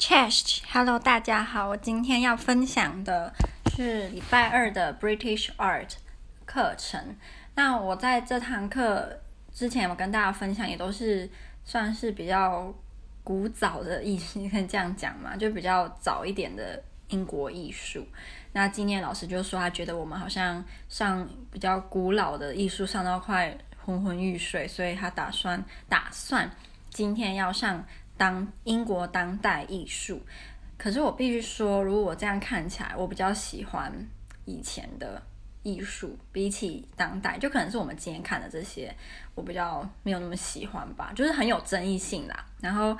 Chesh，Hello，大家好，我今天要分享的是礼拜二的 British Art 课程。那我在这堂课之前，我跟大家分享也都是算是比较古早的艺术，你可以这样讲嘛，就比较早一点的英国艺术。那今天老师就说，他觉得我们好像上比较古老的艺术上到快昏昏欲睡，所以他打算打算今天要上。当英国当代艺术，可是我必须说，如果我这样看起来，我比较喜欢以前的艺术，比起当代，就可能是我们今天看的这些，我比较没有那么喜欢吧，就是很有争议性啦。然后，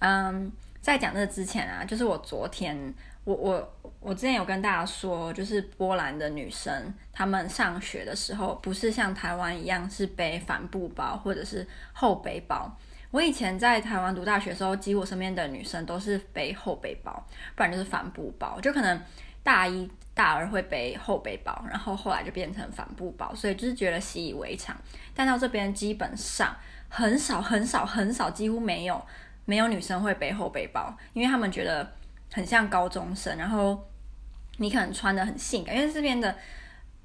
嗯，在讲这之前啊，就是我昨天，我我我之前有跟大家说，就是波兰的女生，她们上学的时候，不是像台湾一样是背帆布包或者是后背包。我以前在台湾读大学的时候，几乎身边的女生都是背后背包，不然就是帆布包。就可能大一、大二会背后背包，然后后来就变成帆布包，所以就是觉得习以为常。但到这边基本上很少、很少、很少，几乎没有没有女生会背后背包，因为他们觉得很像高中生，然后你可能穿得很性感，因为这边的。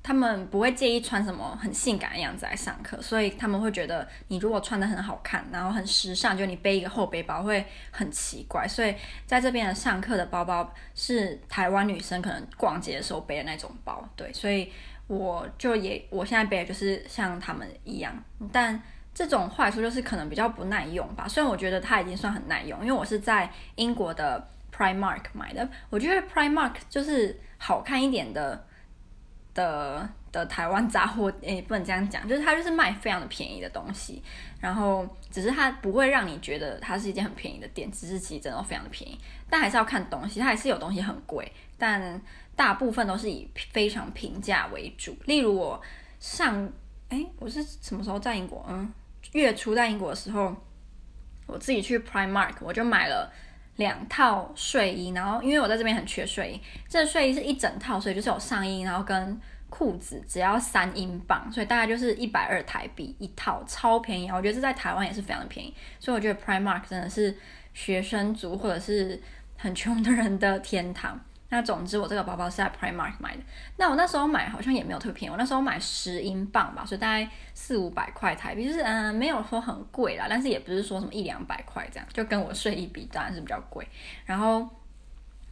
他们不会介意穿什么很性感的样子来上课，所以他们会觉得你如果穿的很好看，然后很时尚，就你背一个厚背包会很奇怪。所以在这边的上课的包包是台湾女生可能逛街的时候背的那种包，对。所以我就也我现在背的就是像他们一样，但这种坏处就是可能比较不耐用吧。虽然我觉得它已经算很耐用，因为我是在英国的 Primark 买的，我觉得 Primark 就是好看一点的。的的台湾杂货，诶，不能这样讲，就是它就是卖非常的便宜的东西，然后只是它不会让你觉得它是一间很便宜的店，只是其实真的非常的便宜，但还是要看东西，它还是有东西很贵，但大部分都是以非常平价为主。例如我上，诶，我是什么时候在英国？嗯，月初在英国的时候，我自己去 Primark，我就买了。两套睡衣，然后因为我在这边很缺睡衣，这睡衣是一整套，所以就是有上衣，然后跟裤子，只要三英镑，所以大概就是一百二台币一套，超便宜。我觉得这在台湾也是非常便宜，所以我觉得 Primark 真的是学生族或者是很穷的人的天堂。那总之，我这个包包是在 Primark 买的。那我那时候买好像也没有特别便宜，我那时候买十英镑吧，所以大概四五百块台币，就是嗯，没有说很贵啦，但是也不是说什么一两百块这样，就跟我睡衣比当然是比较贵。然后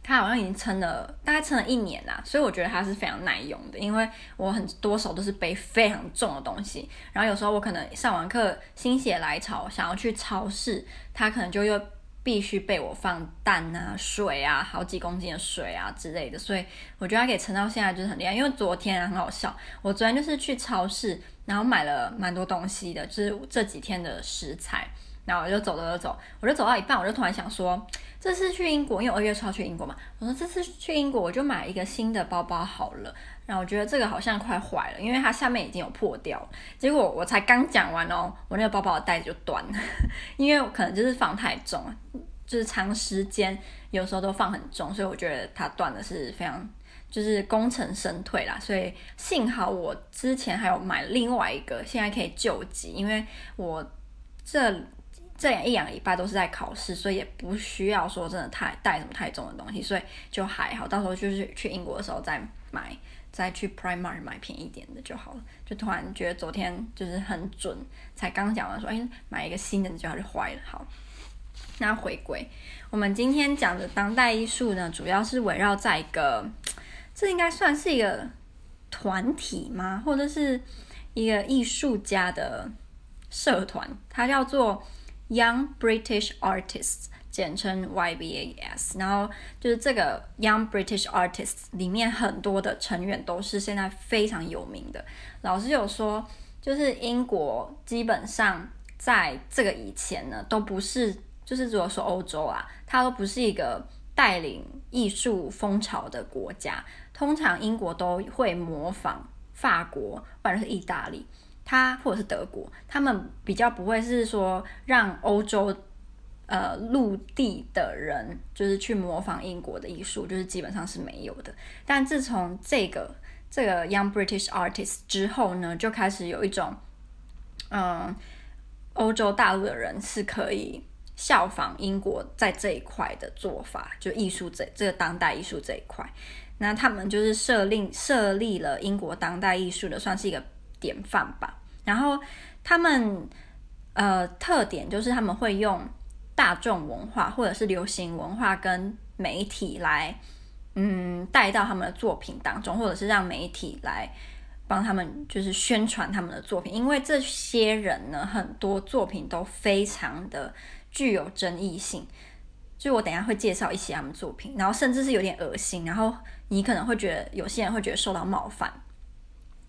它好像已经撑了大概撑了一年啦，所以我觉得它是非常耐用的，因为我很多手都是背非常重的东西，然后有时候我可能上完课心血来潮想要去超市，它可能就又。必须被我放蛋啊、水啊、好几公斤的水啊之类的，所以我觉得它可以撑到现在就是很厉害。因为昨天很好笑，我昨天就是去超市，然后买了蛮多东西的，就是这几天的食材。然后我就走走走走，我就走到一半，我就突然想说，这次去英国，因为我二月初要去英国嘛，我说这次去英国我就买一个新的包包好了。然后我觉得这个好像快坏了，因为它下面已经有破掉。结果我才刚讲完哦，我那个包包的带子就断了，因为我可能就是放太重，就是长时间有时候都放很重，所以我觉得它断的是非常就是功成身退啦。所以幸好我之前还有买另外一个，现在可以救急，因为我这这一两礼拜都是在考试，所以也不需要说真的太带什么太重的东西，所以就还好。到时候就是去英国的时候再买。再去 Primark 买便宜点的就好了。就突然觉得昨天就是很准，才刚讲完说，哎，买一个新的就要就坏了。好，那回归我们今天讲的当代艺术呢，主要是围绕在一个，这应该算是一个团体吗？或者是一个艺术家的社团，它叫做 Young British Artists。简称 YBAS，然后就是这个 Young British Artists 里面很多的成员都是现在非常有名的。老师有说，就是英国基本上在这个以前呢，都不是，就是如果说欧洲啊，它都不是一个带领艺术风潮的国家。通常英国都会模仿法国或者是意大利，它或者是德国，他们比较不会是说让欧洲。呃，陆地的人就是去模仿英国的艺术，就是基本上是没有的。但自从这个这个 Young British Artist 之后呢，就开始有一种，嗯，欧洲大陆的人是可以效仿英国在这一块的做法，就艺术这这个当代艺术这一块。那他们就是设立设立了英国当代艺术的，算是一个典范吧。然后他们呃特点就是他们会用大众文化或者是流行文化跟媒体来嗯带到他们的作品当中，或者是让媒体来。帮他们就是宣传他们的作品，因为这些人呢，很多作品都非常的具有争议性。就我等下会介绍一些他们作品，然后甚至是有点恶心，然后你可能会觉得有些人会觉得受到冒犯。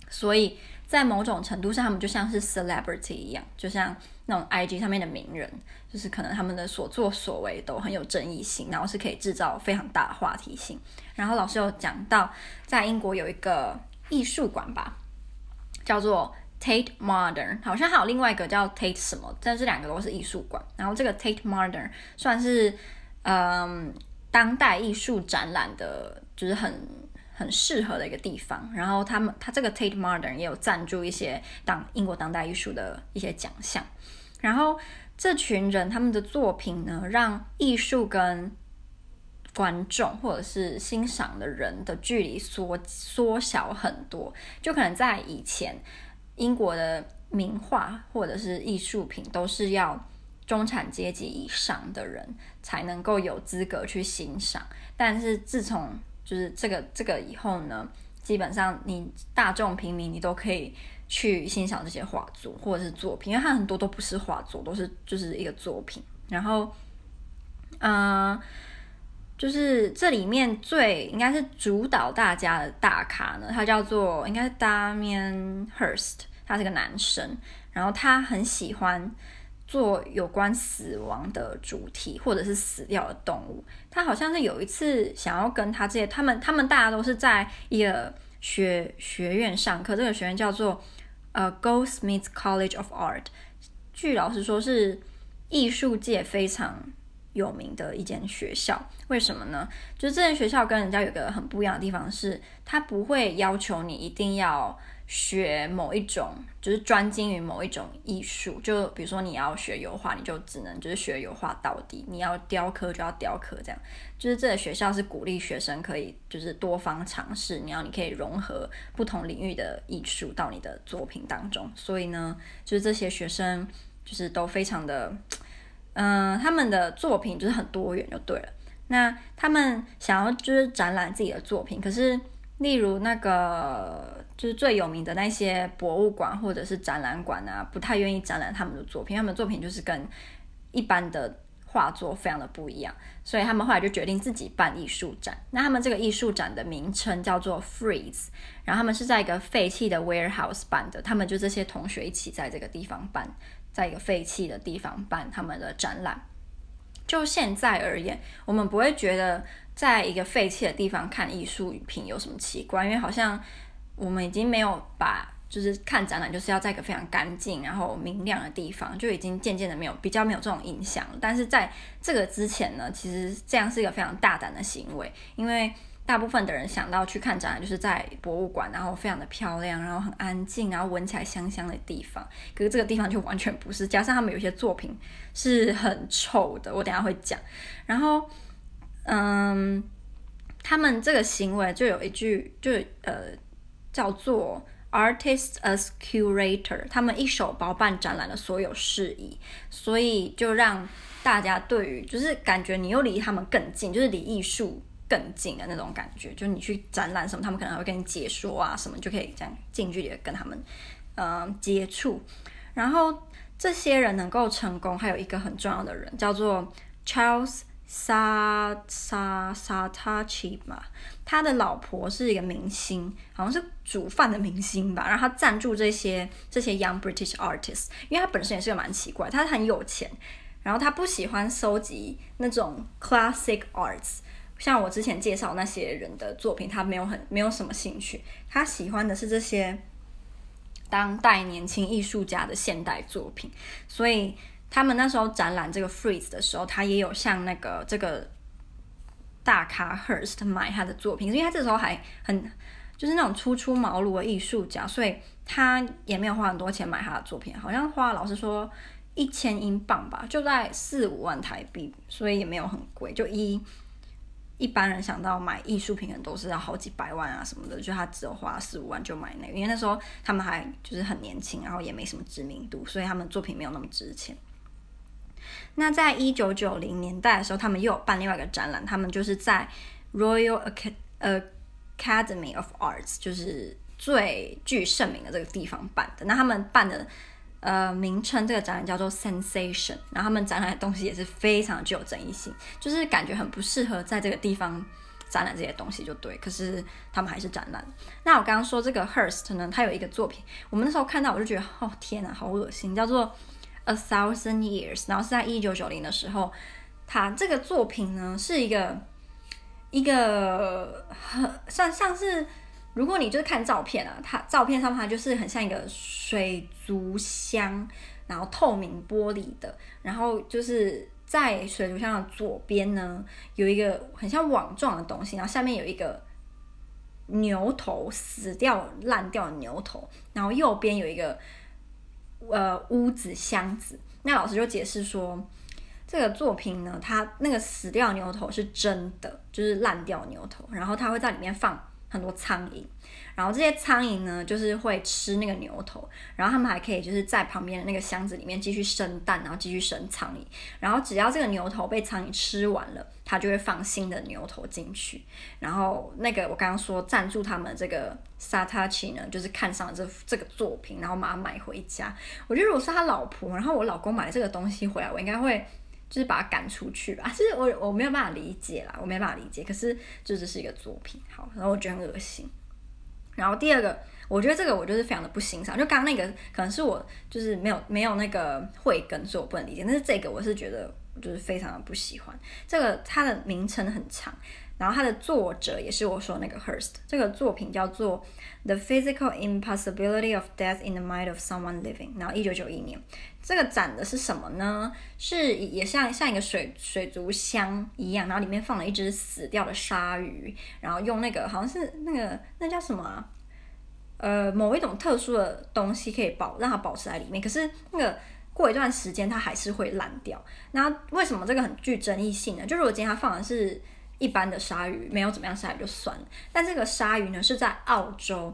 所以在某种程度上，他们就像是 celebrity 一样，就像那种 IG 上面的名人，就是可能他们的所作所为都很有争议性，然后是可以制造非常大的话题性。然后老师有讲到，在英国有一个。艺术馆吧，叫做 Tate Modern，好像还有另外一个叫 Tate 什么，但这两个都是艺术馆。然后这个 Tate Modern 算是嗯当代艺术展览的，就是很很适合的一个地方。然后他们他这个 Tate Modern 也有赞助一些当英国当代艺术的一些奖项。然后这群人他们的作品呢，让艺术跟观众或者是欣赏的人的距离缩缩小很多，就可能在以前，英国的名画或者是艺术品都是要中产阶级以上的人才能够有资格去欣赏，但是自从就是这个这个以后呢，基本上你大众平民你都可以去欣赏这些画作或者是作品，因为它很多都不是画作，都是就是一个作品，然后，嗯、就是这里面最应该是主导大家的大咖呢，他叫做应该是 Damien Hirst，他是个男生，然后他很喜欢做有关死亡的主题或者是死掉的动物。他好像是有一次想要跟他这些他们他们大家都是在一个学学院上课，这个学院叫做呃 Goldsmith College of Art，据老师说是艺术界非常。有名的一间学校，为什么呢？就是这间学校跟人家有个很不一样的地方是，它不会要求你一定要学某一种，就是专精于某一种艺术。就比如说你要学油画，你就只能就是学油画到底；你要雕刻就要雕刻，这样。就是这个学校是鼓励学生可以就是多方尝试，你要你可以融合不同领域的艺术到你的作品当中。所以呢，就是这些学生就是都非常的。嗯、他们的作品就是很多元就对了。那他们想要就是展览自己的作品，可是例如那个就是最有名的那些博物馆或者是展览馆啊，不太愿意展览他们的作品。他们的作品就是跟一般的画作非常的不一样，所以他们后来就决定自己办艺术展。那他们这个艺术展的名称叫做 Freeze，然后他们是在一个废弃的 warehouse 办的，他们就这些同学一起在这个地方办。在一个废弃的地方办他们的展览。就现在而言，我们不会觉得在一个废弃的地方看艺术品有什么奇怪，因为好像我们已经没有把就是看展览就是要在一个非常干净然后明亮的地方，就已经渐渐的没有比较没有这种印象。但是在这个之前呢，其实这样是一个非常大胆的行为，因为。大部分的人想到去看展览，就是在博物馆，然后非常的漂亮，然后很安静，然后闻起来香香的地方。可是这个地方就完全不是，加上他们有些作品是很臭的，我等下会讲。然后，嗯，他们这个行为就有一句，就呃叫做 “artist as curator”，他们一手包办展览的所有事宜，所以就让大家对于就是感觉你又离他们更近，就是离艺术。更近的那种感觉，就你去展览什么，他们可能会跟你解说啊什么，就可以这样近距离的跟他们嗯、接触。然后这些人能够成功，还有一个很重要的人叫做 Charles Sa Sa Saatchi 嘛，他的老婆是一个明星，好像是煮饭的明星吧。然后他赞助这些这些 Young British Artists，因为他本身也是个蛮奇怪，他很有钱，然后他不喜欢收集那种 Classic Arts。像我之前介绍那些人的作品，他没有很没有什么兴趣，他喜欢的是这些当代年轻艺术家的现代作品。所以他们那时候展览这个 freeze 的时候，他也有向那个这个大咖 hurst 买他的作品，因为他这时候还很就是那种初出茅庐的艺术家，所以他也没有花很多钱买他的作品，好像花老实说。一千英镑吧，就在四五万台币，所以也没有很贵。就一一般人想到买艺术品，可能都是要好几百万啊什么的，就他只有花四五万就买那个，因为那时候他们还就是很年轻，然后也没什么知名度，所以他们作品没有那么值钱。那在一九九零年代的时候，他们又有办另外一个展览，他们就是在 Royal Academy of Arts，就是最具盛名的这个地方办的。那他们办的。呃，名称这个展览叫做 Sensation，然后他们展览的东西也是非常具有争议性，就是感觉很不适合在这个地方展览这些东西，就对。可是他们还是展览。那我刚刚说这个 Hearst 呢，他有一个作品，我们那时候看到我就觉得，哦天哪，好恶心，叫做 A Thousand Years，然后是在一九九零的时候，他这个作品呢是一个一个很算像是。如果你就是看照片啊，它照片上它就是很像一个水族箱，然后透明玻璃的，然后就是在水族箱的左边呢，有一个很像网状的东西，然后下面有一个牛头死掉烂掉的牛头，然后右边有一个呃屋子箱子。那老师就解释说，这个作品呢，它那个死掉牛头是真的，就是烂掉牛头，然后它会在里面放。很多苍蝇，然后这些苍蝇呢，就是会吃那个牛头，然后他们还可以就是在旁边的那个箱子里面继续生蛋，然后继续生苍蝇，然后只要这个牛头被苍蝇吃完了，它就会放新的牛头进去。然后那个我刚刚说赞助他们这个 Saatchi 呢，就是看上了这这个作品，然后把它买回家。我觉得如果是他老婆，然后我老公买了这个东西回来，我应该会。就是把它赶出去吧，其实我我没有办法理解啦，我没办法理解。可是这只是一个作品，好，然后我觉得很恶心。然后第二个，我觉得这个我就是非常的不欣赏。就刚刚那个可能是我就是没有没有那个慧根，所以我不能理解。但是这个我是觉得就是非常的不喜欢。这个它的名称很长。然后它的作者也是我说那个 Hurst 这个作品叫做《The Physical Impossibility of Death in the Mind of Someone Living》。然后一九九一年，这个展的是什么呢？是也像像一个水水族箱一样，然后里面放了一只死掉的鲨鱼，然后用那个好像是那个那叫什么啊？呃，某一种特殊的东西可以保让它保持在里面，可是那个过一段时间它还是会烂掉。那为什么这个很具争议性呢？就如果今天它放的是。一般的鲨鱼没有怎么样，鲨鱼就算了。但这个鲨鱼呢，是在澳洲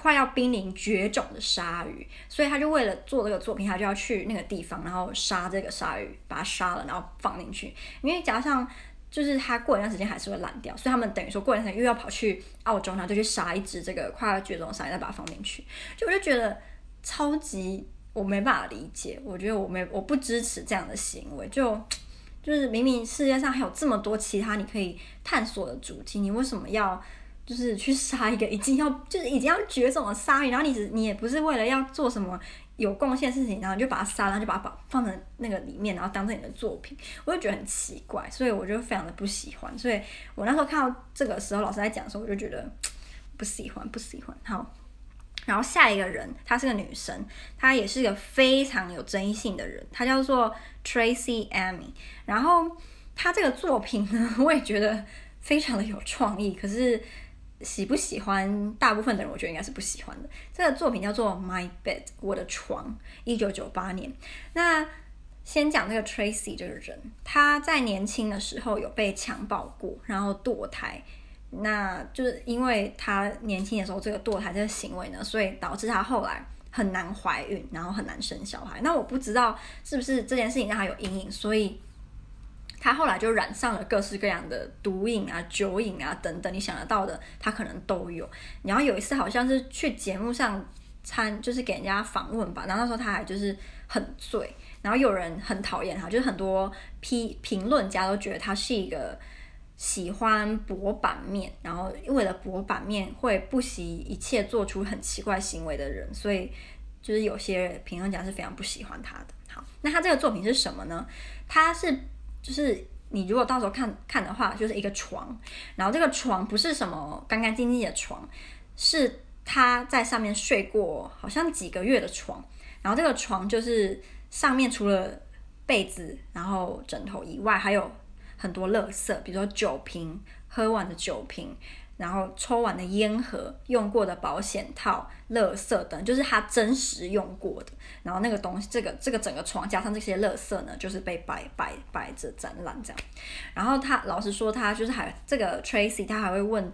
快要濒临绝种的鲨鱼，所以他就为了做这个作品，他就要去那个地方，然后杀这个鲨鱼，把它杀了，然后放进去。因为加上就是它过一段时间还是会烂掉，所以他们等于说过一段时间又要跑去澳洲，然后就去杀一只这个快要绝种的鲨鱼，再把它放进去。就我就觉得超级我没办法理解，我觉得我没我不支持这样的行为，就。就是明明世界上还有这么多其他你可以探索的主题，你为什么要就是去杀一个已经要就是已经要绝种的鲨鱼？然后你只你也不是为了要做什么有贡献的事情，然后你就把它杀了，然后就把它放放在那个里面，然后当成你的作品，我就觉得很奇怪，所以我就非常的不喜欢。所以我那时候看到这个时候老师在讲的时候，我就觉得不喜欢，不喜欢。好。然后下一个人，她是个女生，她也是一个非常有争议性的人，她叫做 Tracey Emin。然后她这个作品呢，我也觉得非常的有创意。可是喜不喜欢，大部分的人我觉得应该是不喜欢的。这个作品叫做 My Bed，我的床，一九九八年。那先讲这个 Tracy 这个人，她在年轻的时候有被强暴过，然后堕胎。那就是因为她年轻的时候这个堕胎这个行为呢，所以导致她后来很难怀孕，然后很难生小孩。那我不知道是不是这件事情让她有阴影，所以他后来就染上了各式各样的毒瘾啊、酒瘾啊等等，你想得到的他可能都有。然后有一次好像是去节目上参，就是给人家访问吧，然后那时候他还就是很醉，然后有人很讨厌他，就是很多批评论家都觉得他是一个。喜欢博版面，然后为了博版面会不惜一切做出很奇怪行为的人，所以就是有些评论家是非常不喜欢他的。好，那他这个作品是什么呢？他是就是你如果到时候看看的话，就是一个床，然后这个床不是什么干干净净的床，是他在上面睡过好像几个月的床，然后这个床就是上面除了被子，然后枕头以外，还有。很多垃圾，比如说酒瓶，喝完的酒瓶，然后抽完的烟盒、用过的保险套、垃圾等，就是他真实用过的。然后那个东西，这个这个整个床加上这些垃圾呢，就是被摆摆摆着展览这样。然后他老实说，他就是还这个 Tracy，他还会问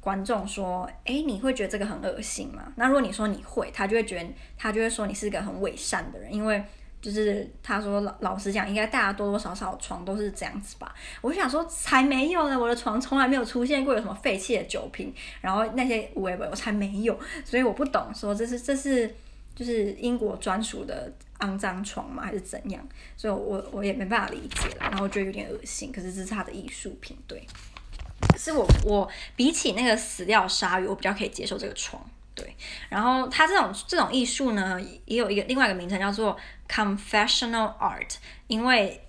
观众说：“诶，你会觉得这个很恶心吗？”那如果你说你会，他就会觉得他就会说你是个很伪善的人，因为。就是他说老老实讲，应该大家多多少少床都是这样子吧。我就想说才没有呢，我的床从来没有出现过有什么废弃的酒瓶，然后那些微博我才没有，所以我不懂说这是这是就是英国专属的肮脏床吗？还是怎样？所以我我也没办法理解了，然后我觉得有点恶心。可是这是他的艺术品，对，是我我比起那个死掉鲨鱼，我比较可以接受这个床。对，然后它这种这种艺术呢，也有一个另外一个名称叫做 confessional art，因为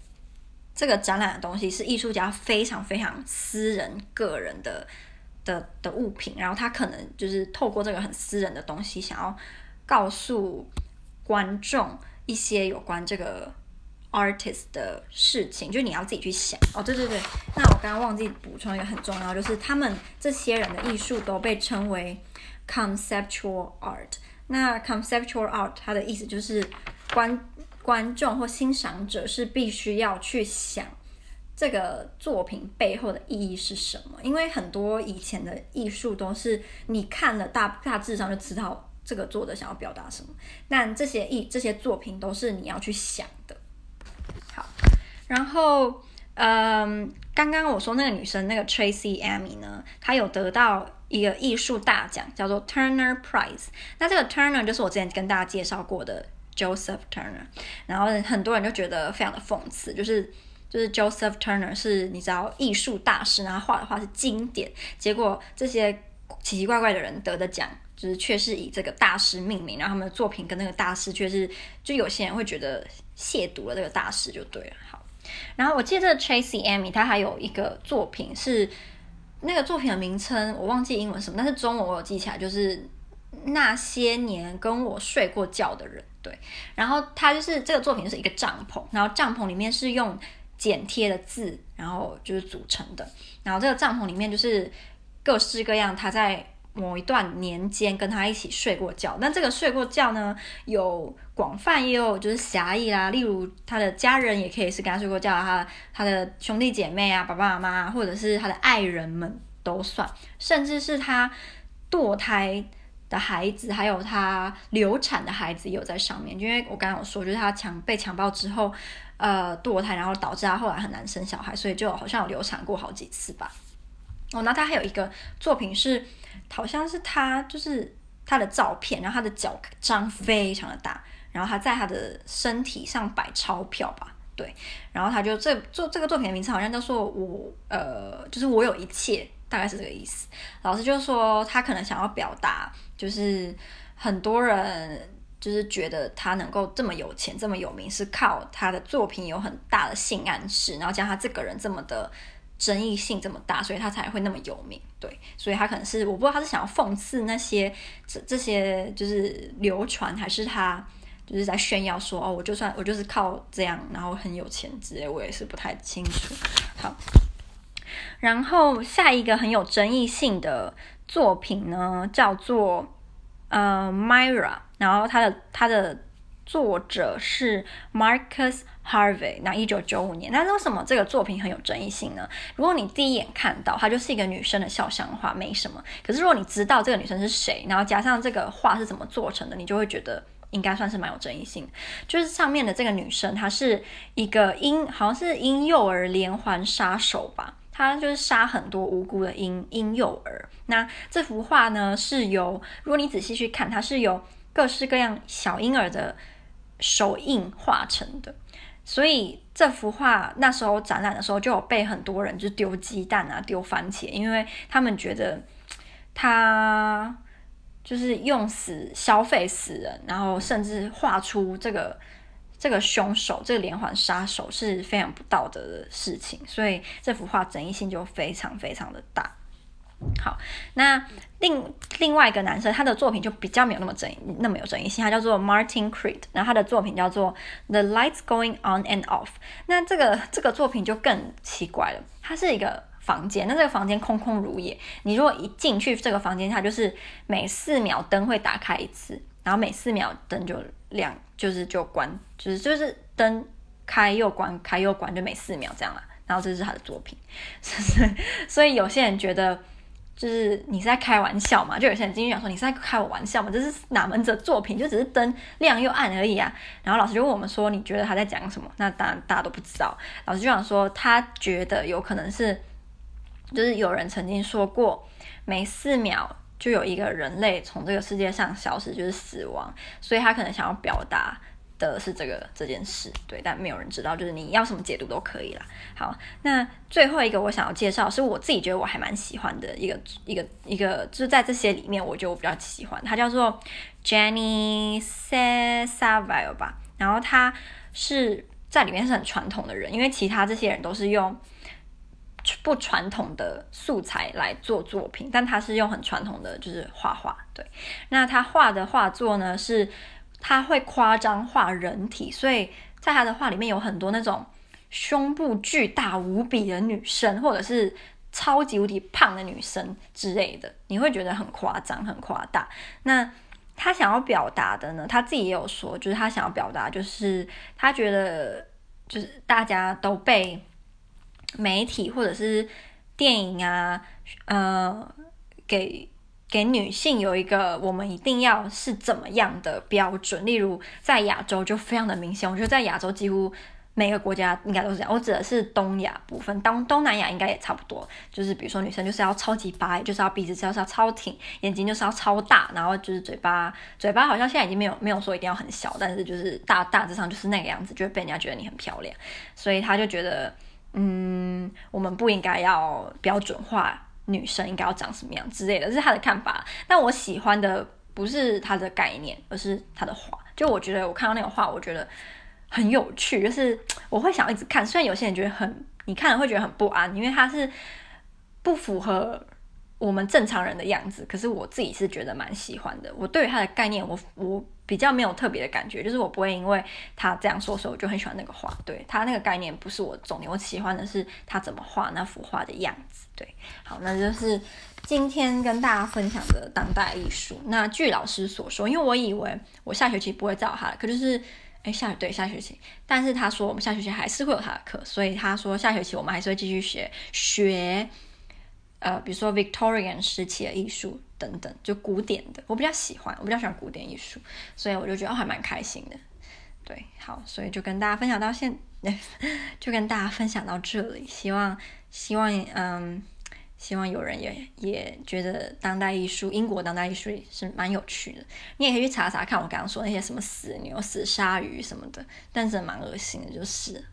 这个展览的东西是艺术家非常非常私人、个人的的的物品，然后他可能就是透过这个很私人的东西，想要告诉观众一些有关这个 artist 的事情，就你要自己去想。哦，对对对，那我刚刚忘记补充一个很重要，就是他们这些人的艺术都被称为。Conceptual art，那 conceptual art 它的意思就是观观众或欣赏者是必须要去想这个作品背后的意义是什么，因为很多以前的艺术都是你看了大大致上就知道这个作者想要表达什么，但这些艺这些作品都是你要去想的。好，然后嗯，刚刚我说那个女生那个 Tracy Amy 呢，她有得到。一个艺术大奖叫做 Turner Prize，那这个 Turner 就是我之前跟大家介绍过的 Joseph Turner，然后很多人就觉得非常的讽刺，就是就是 Joseph Turner 是你知道艺术大师，然后画的画是经典，结果这些奇奇怪怪的人得的奖，就是却是以这个大师命名，然后他们的作品跟那个大师却是，就有些人会觉得亵渎了这个大师就对了。好，然后我记得 Tracy Amy 他还有一个作品是。那个作品的名称我忘记英文什么，但是中文我有记起来，就是那些年跟我睡过觉的人。对，然后它就是这个作品是一个帐篷，然后帐篷里面是用剪贴的字，然后就是组成的。然后这个帐篷里面就是各式各样他在某一段年间跟他一起睡过觉。那这个睡过觉呢，有广泛也有就是狭义啦，例如他的家人也可以是跟他睡过觉，他他的兄弟姐妹啊，爸爸妈妈，或者是他的爱人们都算，甚至是他堕胎的孩子，还有他流产的孩子也有在上面。因为我刚刚有说，就是他强被强暴之后，呃，堕胎，然后导致他后来很难生小孩，所以就好像有流产过好几次吧。哦，那他还有一个作品是，好像是他就是他的照片，然后他的脚张非常的大。然后他在他的身体上摆钞票吧，对，然后他就这做这个作品的名字好像叫做我呃，就是我有一切，大概是这个意思。老师就说他可能想要表达，就是很多人就是觉得他能够这么有钱这么有名，是靠他的作品有很大的性暗示，然后加他这个人这么的争议性这么大，所以他才会那么有名。对，所以他可能是我不知道他是想要讽刺那些这这些就是流传，还是他。就是在炫耀说哦，我就算我就是靠这样，然后很有钱之类，我也是不太清楚。好，然后下一个很有争议性的作品呢，叫做呃 Myra，然后它的它的作者是 Marcus Harvey，那一九九五年。那为什么这个作品很有争议性呢？如果你第一眼看到它就是一个女生的肖像画，没什么。可是如果你知道这个女生是谁，然后加上这个画是怎么做成的，你就会觉得。应该算是蛮有争议性，就是上面的这个女生，她是一个婴，好像是婴幼儿连环杀手吧，他就是杀很多无辜的婴婴幼儿。那这幅画呢，是由如果你仔细去看，它是由各式各样小婴儿的手印画成的，所以这幅画那时候展览的时候就有被很多人就丢鸡蛋啊，丢番茄，因为他们觉得他。就是用死消费死人，然后甚至画出这个这个凶手，这个连环杀手是非常不道德的事情，所以这幅画争议性就非常非常的大。好，那另另外一个男生，他的作品就比较没有那么争议，那么有争议性，他叫做 Martin Creed，然后他的作品叫做 The Lights Going On and Off。那这个这个作品就更奇怪了，它是一个房间，那这个房间空空如也。你如果一进去这个房间，它就是每四秒灯会打开一次，然后每四秒灯就亮，就是就关，就是就是灯开又关，开又关，就每四秒这样啦。然后这是他的作品，所以有些人觉得。就是你是在开玩笑嘛？就有些人进去讲说你是在开我玩笑嘛？这是哪门子作品？就只是灯亮又暗而已啊。然后老师就问我们说，你觉得他在讲什么？那当然大家都不知道。老师就想说，他觉得有可能是，就是有人曾经说过，每四秒就有一个人类从这个世界上消失，就是死亡。所以他可能想要表达。的是这个这件事，对，但没有人知道，就是你要什么解读都可以啦。好，那最后一个我想要介绍，是我自己觉得我还蛮喜欢的一个一个一个，就是在这些里面，我觉得我比较喜欢，它叫做 Jenny Savile 吧。然后他是在里面是很传统的人，因为其他这些人都是用不传统的素材来做作品，但他是用很传统的，就是画画。对，那他画的画作呢是。他会夸张画人体，所以在他的画里面有很多那种胸部巨大无比的女生，或者是超级无敌胖的女生之类的，你会觉得很夸张、很夸大。那他想要表达的呢？他自己也有说，就是他想要表达，就是他觉得，就是大家都被媒体或者是电影啊，呃，给。给女性有一个我们一定要是怎么样的标准，例如在亚洲就非常的明显，我觉得在亚洲几乎每个国家应该都是这样。我指的是东亚部分，东东南亚应该也差不多。就是比如说女生就是要超级白，就是要鼻子就是要超挺，眼睛就是要超大，然后就是嘴巴嘴巴好像现在已经没有没有说一定要很小，但是就是大大致上就是那个样子，就会被人家觉得你很漂亮。所以他就觉得，嗯，我们不应该要标准化。女生应该要长什么样之类的，这是他的看法。但我喜欢的不是他的概念，而是他的话。就我觉得我看到那个话，我觉得很有趣，就是我会想一直看。虽然有些人觉得很，你看了会觉得很不安，因为他是不符合我们正常人的样子。可是我自己是觉得蛮喜欢的。我对于他的概念，我我。比较没有特别的感觉，就是我不会因为他这样说，所以我就很喜欢那个画。对，他那个概念不是我的重点，我喜欢的是他怎么画那幅画的样子。对，好，那就是今天跟大家分享的当代艺术。那据老师所说，因为我以为我下学期不会再有他的课，就是哎下对下学期，但是他说我们下学期还是会有他的课，所以他说下学期我们还是会继续学学。呃，比如说 Victorian 时期的艺术等等，就古典的，我比较喜欢，我比较喜欢古典艺术，所以我就觉得还蛮开心的。对，好，所以就跟大家分享到现，就跟大家分享到这里。希望，希望，嗯，希望有人也也觉得当代艺术，英国当代艺术是蛮有趣的。你也可以去查查看，我刚刚说那些什么死牛、死鲨鱼什么的，但是蛮恶心的，就是。